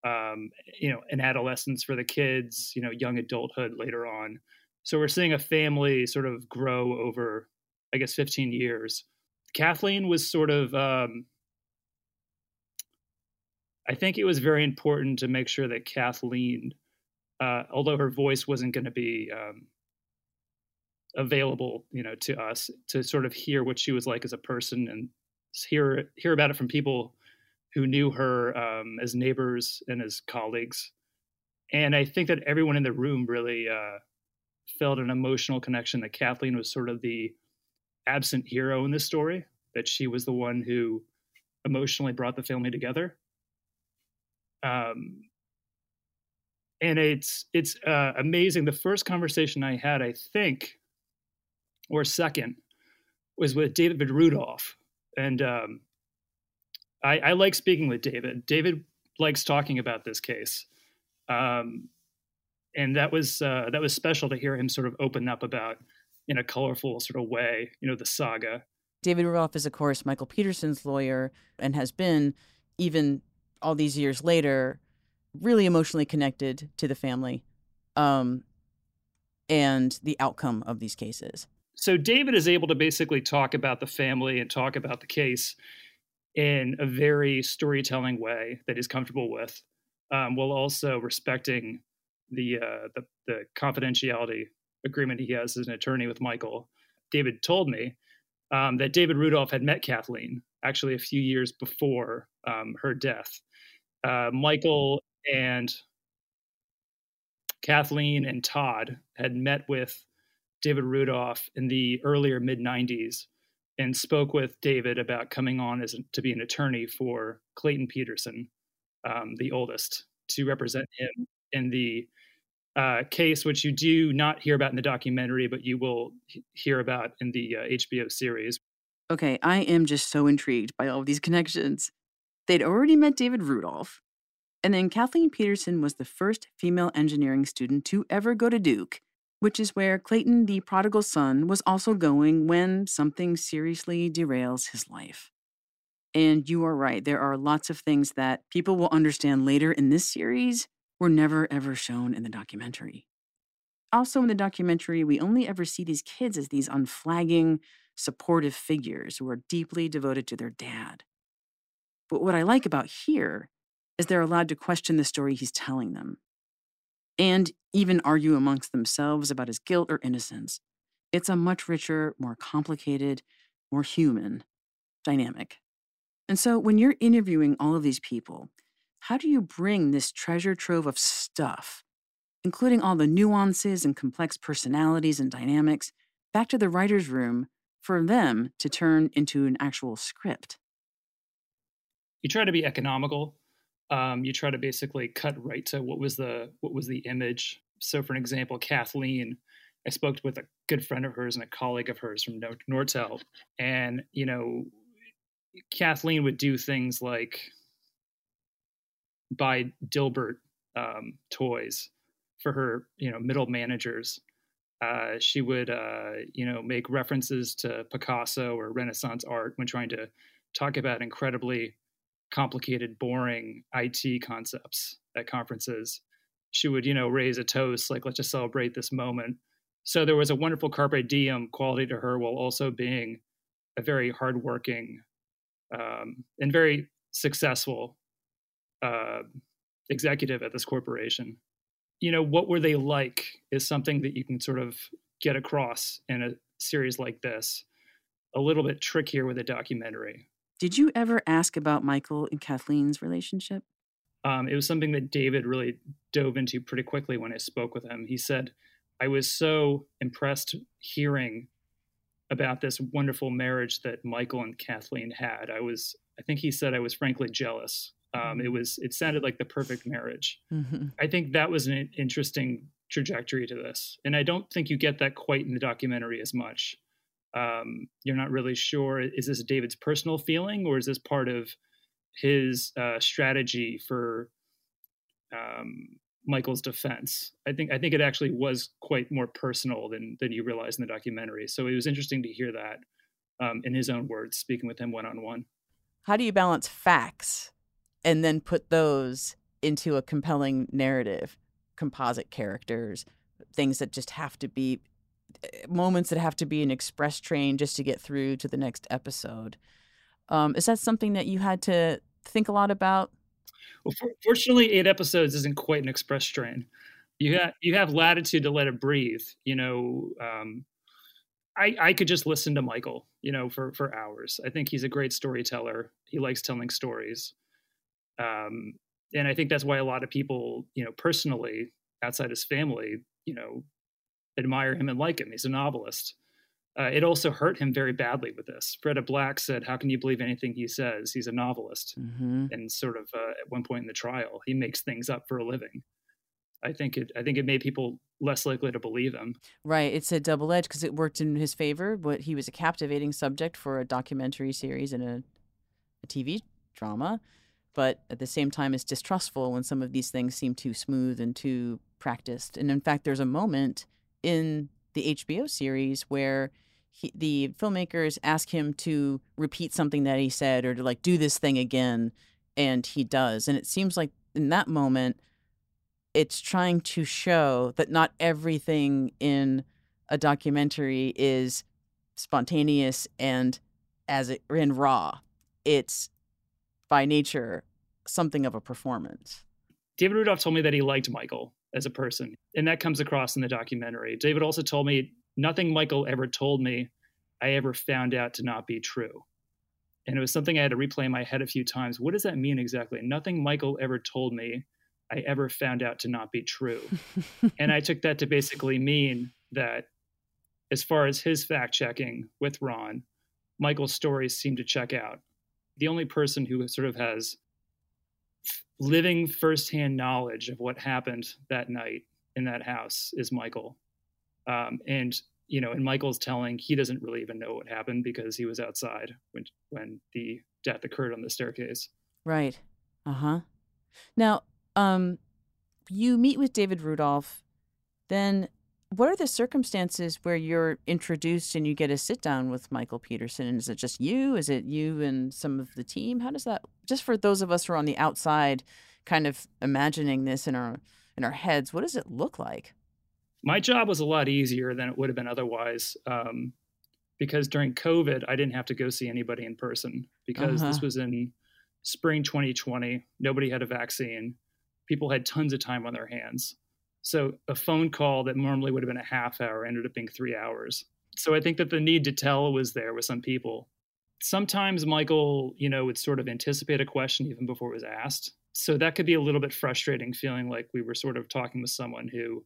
Speaker 8: um, you know, an adolescence for the kids, you know, young adulthood later on. So we're seeing a family sort of grow over, I guess, 15 years. Kathleen was sort of. Um, I think it was very important to make sure that Kathleen uh, although her voice wasn't going to be um, available, you know, to us to sort of hear what she was like as a person and hear hear about it from people who knew her um, as neighbors and as colleagues. And I think that everyone in the room really uh, felt an emotional connection that Kathleen was sort of the absent hero in this story, that she was the one who emotionally brought the family together. Um, and it's it's uh, amazing. The first conversation I had, I think, or second, was with David Rudolph, and um, I, I, like speaking with David. David likes talking about this case, um, and that was uh, that was special to hear him sort of open up about in a colorful sort of way. You know, the saga.
Speaker 6: David Rudolph is, of course, Michael Peterson's lawyer, and has been even all these years later really emotionally connected to the family um, and the outcome of these cases.
Speaker 8: So David is able to basically talk about the family and talk about the case in a very storytelling way that he's comfortable with, um, while also respecting the, uh, the the confidentiality agreement he has as an attorney with Michael. David told me um, that David Rudolph had met Kathleen actually a few years before um, her death. Uh, Michael and Kathleen and Todd had met with David Rudolph in the earlier mid 90s and spoke with David about coming on as to be an attorney for Clayton Peterson, um, the oldest, to represent him in the uh, case, which you do not hear about in the documentary, but you will hear about in the uh, HBO series.
Speaker 6: Okay, I am just so intrigued by all of these connections. They'd already met David Rudolph, and then Kathleen Peterson was the first female engineering student to ever go to Duke, which is where Clayton, the prodigal son, was also going when something seriously derails his life. And you are right, there are lots of things that people will understand later in this series were never ever shown in the documentary. Also, in the documentary, we only ever see these kids as these unflagging, supportive figures who are deeply devoted to their dad. But what I like about here is they're allowed to question the story he's telling them and even argue amongst themselves about his guilt or innocence. It's a much richer, more complicated, more human dynamic. And so when you're interviewing all of these people, how do you bring this treasure trove of stuff, including all the nuances and complex personalities and dynamics, back to the writer's room for them to turn into an actual script?
Speaker 8: You try to be economical. Um, you try to basically cut right to what was the what was the image. So, for an example, Kathleen, I spoke with a good friend of hers and a colleague of hers from Nortel, and you know, Kathleen would do things like buy Dilbert um, toys for her, you know, middle managers uh, she would, uh, you know, make references to Picasso or Renaissance art when trying to talk about incredibly complicated, boring IT concepts at conferences. She would, you know, raise a toast like, "Let's just celebrate this moment." So there was a wonderful carpe diem quality to her, while also being a very hardworking um, and very successful uh, executive at this corporation you know, what were they like is something that you can sort of get across in a series like this. A little bit trickier with a documentary.
Speaker 6: Did you ever ask about Michael and Kathleen's relationship?
Speaker 8: Um, it was something that David really dove into pretty quickly when I spoke with him. He said, I was so impressed hearing about this wonderful marriage that Michael and Kathleen had. I was, I think he said, I was frankly jealous. Um, it mm-hmm. was it sounded like the perfect marriage. Mm-hmm. I think that was an interesting trajectory to this, and I don't think you get that quite in the documentary as much. Um, you're not really sure is this David's personal feeling or is this part of his uh, strategy for um, Michael's defense. I think I think it actually was quite more personal than than you realize in the documentary. So it was interesting to hear that um, in his own words, speaking with him one on one.
Speaker 6: How do you balance facts and then put those into a compelling narrative, composite characters, things that just have to be moments that have to be an express train just to get through to the next episode. Um, is that something that you had to think a lot about?
Speaker 8: Well, for, fortunately, eight episodes isn't quite an express train. You have you have latitude to let it breathe. You know, um, I I could just listen to Michael. You know, for for hours. I think he's a great storyteller. He likes telling stories. Um, and I think that's why a lot of people, you know, personally outside his family, you know, admire him and like him. He's a novelist. Uh, it also hurt him very badly with this. Freda Black said, "How can you believe anything he says? He's a novelist." Mm-hmm. And sort of uh, at one point in the trial, he makes things up for a living. I think it. I think it made people less likely to believe him.
Speaker 6: Right. It's a double edge because it worked in his favor. But he was a captivating subject for a documentary series and a, a TV drama but at the same time it's distrustful when some of these things seem too smooth and too practiced. And in fact, there's a moment in the HBO series where he, the filmmakers ask him to repeat something that he said or to like do this thing again, and he does. And it seems like in that moment, it's trying to show that not everything in a documentary is spontaneous and as it in raw. It's by nature something of a performance.
Speaker 8: David Rudolph told me that he liked Michael as a person, and that comes across in the documentary. David also told me nothing Michael ever told me I ever found out to not be true. And it was something I had to replay in my head a few times. What does that mean exactly? Nothing Michael ever told me I ever found out to not be true. and I took that to basically mean that as far as his fact checking with Ron, Michael's stories seem to check out the only person who sort of has living firsthand knowledge of what happened that night in that house is Michael. Um, and you know, and Michael's telling he doesn't really even know what happened because he was outside when when the death occurred on the staircase.
Speaker 6: Right. Uh huh. Now, um, you meet with David Rudolph. Then, what are the circumstances where you're introduced and you get a sit down with Michael Peterson? And is it just you? Is it you and some of the team? How does that? Just for those of us who are on the outside, kind of imagining this in our in our heads, what does it look like?
Speaker 8: My job was a lot easier than it would have been otherwise. Um, because during COVID, I didn't have to go see anybody in person because uh-huh. this was in spring 2020. Nobody had a vaccine. People had tons of time on their hands. So a phone call that normally would have been a half hour ended up being three hours. So I think that the need to tell was there with some people. Sometimes Michael, you know, would sort of anticipate a question even before it was asked. So that could be a little bit frustrating, feeling like we were sort of talking with someone who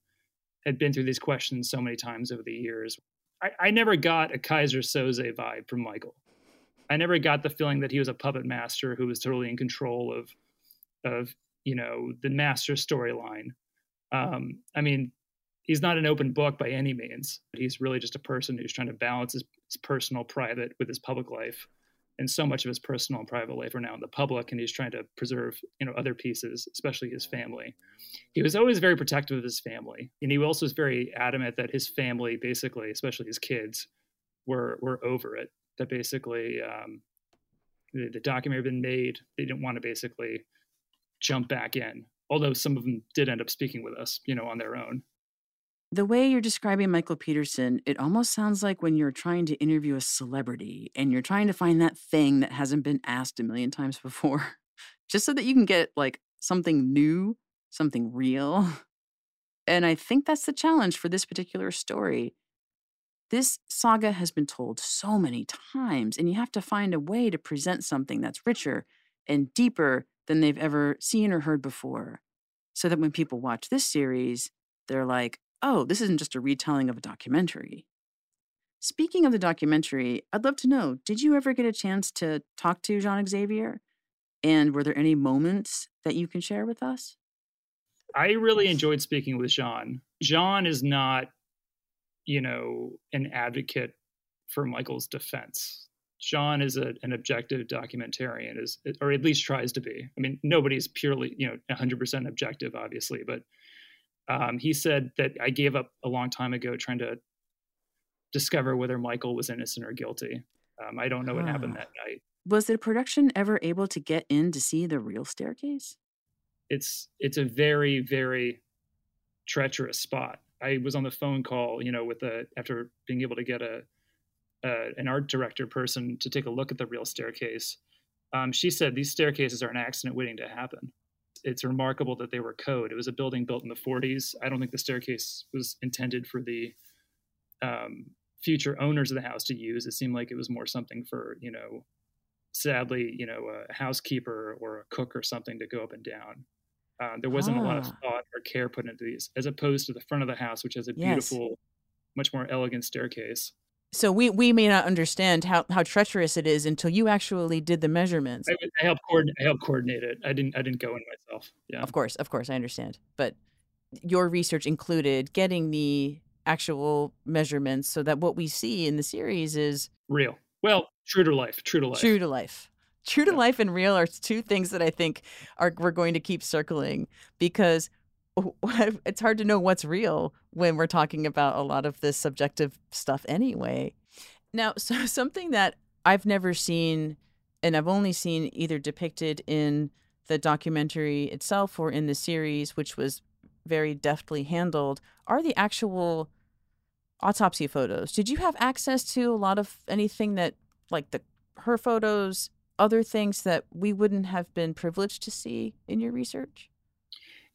Speaker 8: had been through these questions so many times over the years. I, I never got a Keyser Söze vibe from Michael. I never got the feeling that he was a puppet master who was totally in control of of you know the master storyline. Um, I mean, he's not an open book by any means. He's really just a person who's trying to balance his, his personal, private with his public life. And so much of his personal and private life are now in the public and he's trying to preserve you know other pieces especially his family. He was always very protective of his family and he also was very adamant that his family basically especially his kids were were over it. That basically um, the, the documentary had been made. They didn't want to basically jump back in although some of them did end up speaking with us you know on their own
Speaker 6: the way you're describing Michael Peterson, it almost sounds like when you're trying to interview a celebrity and you're trying to find that thing that hasn't been asked a million times before, just so that you can get like something new, something real. And I think that's the challenge for this particular story. This saga has been told so many times, and you have to find a way to present something that's richer and deeper than they've ever seen or heard before. So that when people watch this series, they're like, oh, this isn't just a retelling of a documentary. Speaking of the documentary, I'd love to know did you ever get a chance to talk to Jean Xavier? And were there any moments that you can share with us?
Speaker 8: I really enjoyed speaking with Jean. Jean is not, you know, an advocate for Michael's defense. Jean is a, an objective documentarian, is or at least tries to be. I mean, nobody's purely, you know, 100% objective, obviously, but um, he said that I gave up a long time ago trying to discover whether Michael was innocent or guilty. Um, I don't know what happened that night.
Speaker 6: Was the production ever able to get in to see the real staircase?
Speaker 8: It's it's a very very treacherous spot. I was on the phone call, you know, with a after being able to get a, a an art director person to take a look at the real staircase. Um, she said these staircases are an accident waiting to happen it's remarkable that they were code. It was a building built in the 40s. I don't think the staircase was intended for the um, future owners of the house to use. It seemed like it was more something for, you know, sadly, you know, a housekeeper or a cook or something to go up and down. Uh, there wasn't a lot of ah. thought or care put into these, as opposed to the front of the house, which has a beautiful, yes. much more elegant staircase.
Speaker 6: So we we may not understand how, how treacherous it is until you actually did the measurements.
Speaker 8: I, I helped coordinate. I helped coordinate it. I didn't. I didn't go in myself. Yeah.
Speaker 6: Of course, of course, I understand. But your research included getting the actual measurements so that what we see in the series is
Speaker 8: real. Well, true to life. True to life.
Speaker 6: True to life. True to yeah. life and real are two things that I think are we're going to keep circling because it's hard to know what's real when we're talking about a lot of this subjective stuff anyway. Now, so something that I've never seen and I've only seen either depicted in the documentary itself or in the series, which was very deftly handled, are the actual autopsy photos. Did you have access to a lot of anything that, like the her photos, other things that we wouldn't have been privileged to see in your research?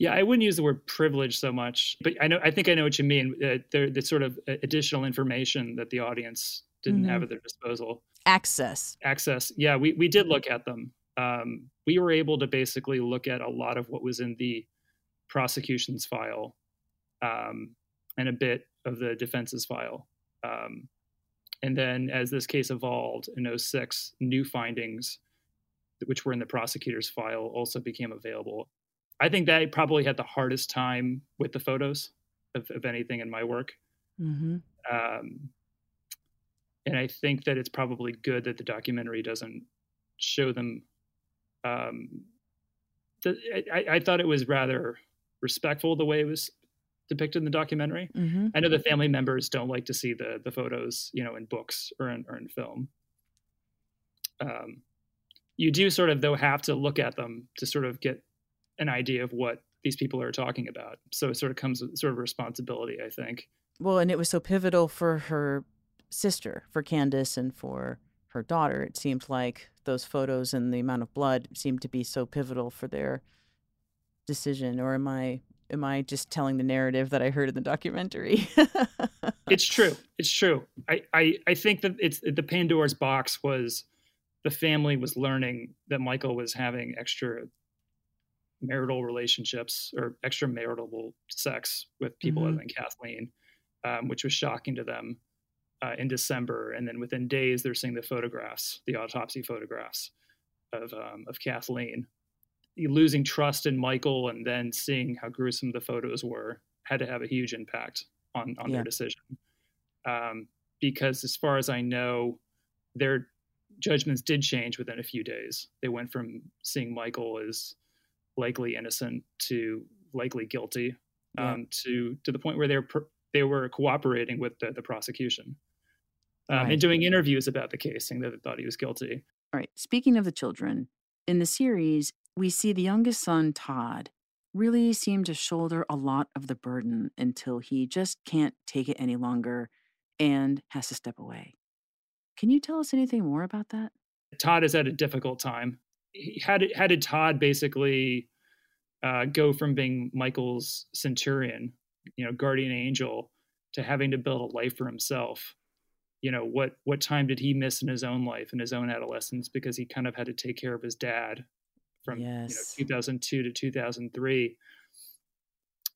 Speaker 8: Yeah, I wouldn't use the word privilege so much, but I know I think I know what you mean. Uh, there, the sort of uh, additional information that the audience didn't mm-hmm. have at their disposal.
Speaker 6: Access.
Speaker 8: Access. Yeah, we we did look at them. Um, we were able to basically look at a lot of what was in the prosecution's file, um, and a bit of the defense's file. Um, and then, as this case evolved in 06, new findings, which were in the prosecutor's file, also became available. I think they probably had the hardest time with the photos of, of anything in my work.
Speaker 6: Mm-hmm.
Speaker 8: Um, and I think that it's probably good that the documentary doesn't show them. Um, the, I, I thought it was rather respectful the way it was depicted in the documentary.
Speaker 6: Mm-hmm.
Speaker 8: I know the family members don't like to see the the photos, you know, in books or in or in film. Um, you do sort of though have to look at them to sort of get an idea of what these people are talking about. So it sort of comes with sort of responsibility, I think.
Speaker 6: Well, and it was so pivotal for her sister, for Candace, and for her daughter. It seemed like those photos and the amount of blood seemed to be so pivotal for their decision. Or am I am I just telling the narrative that I heard in the documentary?
Speaker 8: it's true. It's true. I, I, I think that it's the Pandora's box was the family was learning that Michael was having extra marital relationships or extramarital sex with people
Speaker 6: Mhm.
Speaker 8: other than Kathleen, um, which was shocking to them uh, in December. And then within days, they're seeing the photographs, the autopsy photographs of um, of Kathleen. Losing trust in Michael and then seeing how gruesome the photos were had to have a huge impact on on
Speaker 6: Yeah.
Speaker 8: their decision. Um, because as far as I know, their judgments did change within a few days. They went from seeing Michael as likely innocent to likely guilty,
Speaker 6: Yeah.
Speaker 8: um, to to the point where they were they were cooperating with the, the prosecution um,
Speaker 6: Right.
Speaker 8: and doing interviews about the case, saying that they thought he was guilty.
Speaker 6: All right. Speaking of the children, in the series, we see the youngest son, Todd, really seem to shoulder a lot of the burden until he just can't take it any longer and has to step away. Can you tell us anything more about that?
Speaker 8: Todd is at a difficult time. He, how did how did Todd basically uh, go from being Michael's centurion, you know, guardian angel, to having to build a life for himself? You know, what what time did he miss in his own life in his own adolescence because he kind of had to take care of his dad from
Speaker 6: Yes.
Speaker 8: you know 2002 to 2003.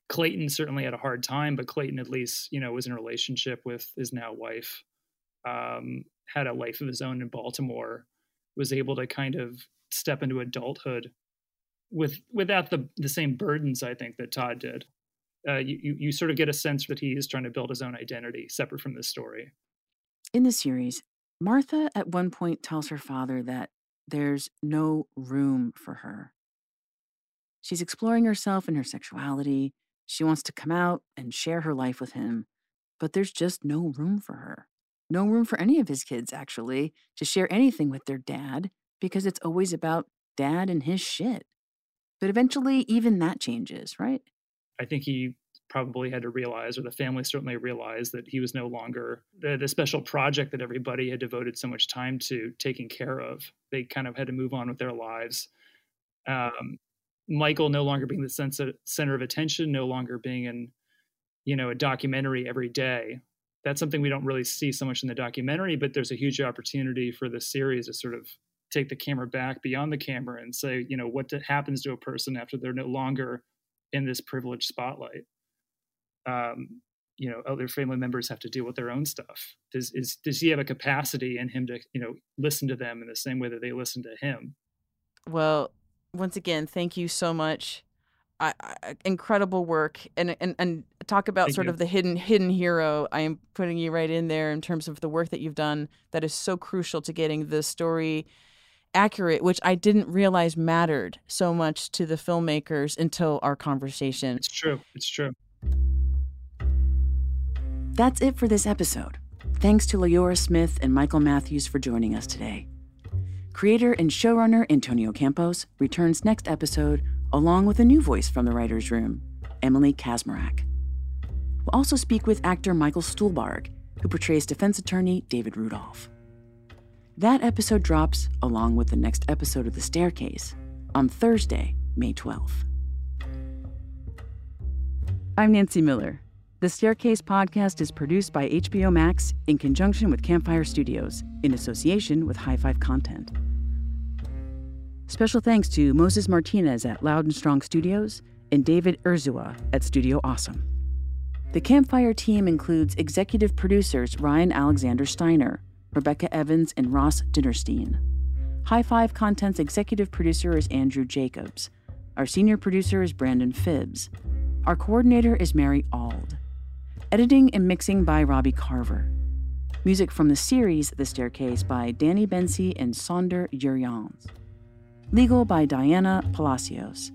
Speaker 8: Clayton certainly had a hard time, but Clayton at least you know was in a relationship with his now wife, um, had a life of his own in Baltimore, was able to kind of step into adulthood with without the the same burdens I think that Todd did. Uh, you, you sort of get a sense that he is trying to build his own identity separate from this story.
Speaker 6: In the series, Martha at one point tells her father that there's no room for her. She's exploring herself and her sexuality. She wants to come out and share her life with him, but there's just no room for her. No room for any of his kids, actually, to share anything with their dad because it's always about dad and his shit. But eventually, even that changes, right?
Speaker 8: I think he probably had to realize, or the family certainly realized, that he was no longer the, the special project that everybody had devoted so much time to taking care of. They kind of had to move on with their lives. Um, Michael no longer being the sense of, center of attention, no longer being in, you know, a documentary every day. That's something we don't really see so much in the documentary, but there's a huge opportunity for the series to sort of take the camera back beyond the camera and say, you know, what happens to a person after they're no longer in this privileged spotlight. Um, you know, other family members have to deal with their own stuff. Does is does he have a capacity in him to, you know, listen to them in the same way that they listen to him?
Speaker 6: Well, once again, thank you so much. I, I, incredible work, and and and talk about
Speaker 8: Thank
Speaker 6: sort
Speaker 8: you.
Speaker 6: of the hidden hidden hero. I am putting you right in there in terms of the work that you've done. That is so crucial to getting the story accurate, which I didn't realize mattered so much to the filmmakers until our conversation.
Speaker 8: It's true. It's true.
Speaker 6: That's it for this episode. Thanks to Leora Smith and Michael Matthews for joining us today. Creator and showrunner Antonio Campos returns next episode along with a new voice from the writer's room, Emily Kazmarak. We'll also speak with actor Michael Stuhlbarg, who portrays defense attorney David Rudolph. That episode drops along with the next episode of The Staircase on Thursday, May 12th. I'm Nancy Miller. The Staircase podcast is produced by HBO Max in conjunction with Campfire Studios in association with High Five Content. Special thanks to Moses Martinez at Loud and Strong Studios and David Urzua at Studio Awesome. The Campfire team includes executive producers Ryan Alexander Steiner, Rebecca Evans, and Ross Dinnerstein. High Five Content's executive producer is Andrew Jacobs. Our senior producer is Brandon Phibbs. Our coordinator is Mary Ald. Editing and mixing by Robbie Carver. Music from the series The Staircase by Danny Bensi and Saunder Jurriaans. Legal by Diana Palacios.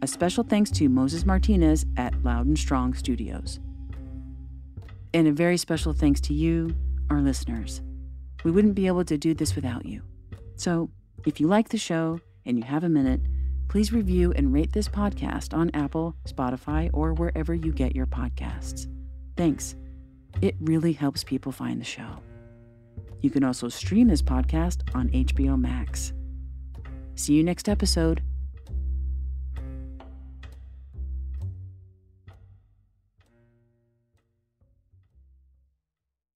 Speaker 6: A special thanks to Moses Martinez at Loud and Strong Studios. And a very special thanks to you, our listeners. We wouldn't be able to do this without you. So, if you like the show and you have a minute, please review and rate this podcast on Apple, Spotify, or wherever you get your podcasts. Thanks. It really helps people find the show. You can also stream this podcast on HBO Max. See you next episode.